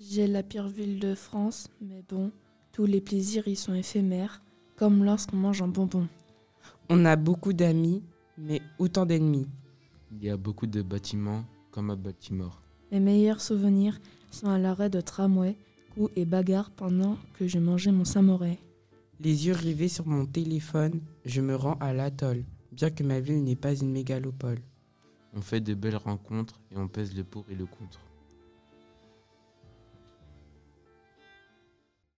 J'ai la pire ville de France, mais bon, tous les plaisirs y sont éphémères, comme lorsqu'on mange un bonbon. On a beaucoup d'amis, mais autant d'ennemis. Il y a beaucoup de bâtiments comme à Baltimore. Mes meilleurs souvenirs sont à l'arrêt de tramway, coups et bagarres pendant que je mangeais mon samouraï. Les yeux rivés sur mon téléphone, je me rends à l'atoll, bien que ma ville n'est pas une mégalopole. On fait de belles rencontres et on pèse le pour et le contre.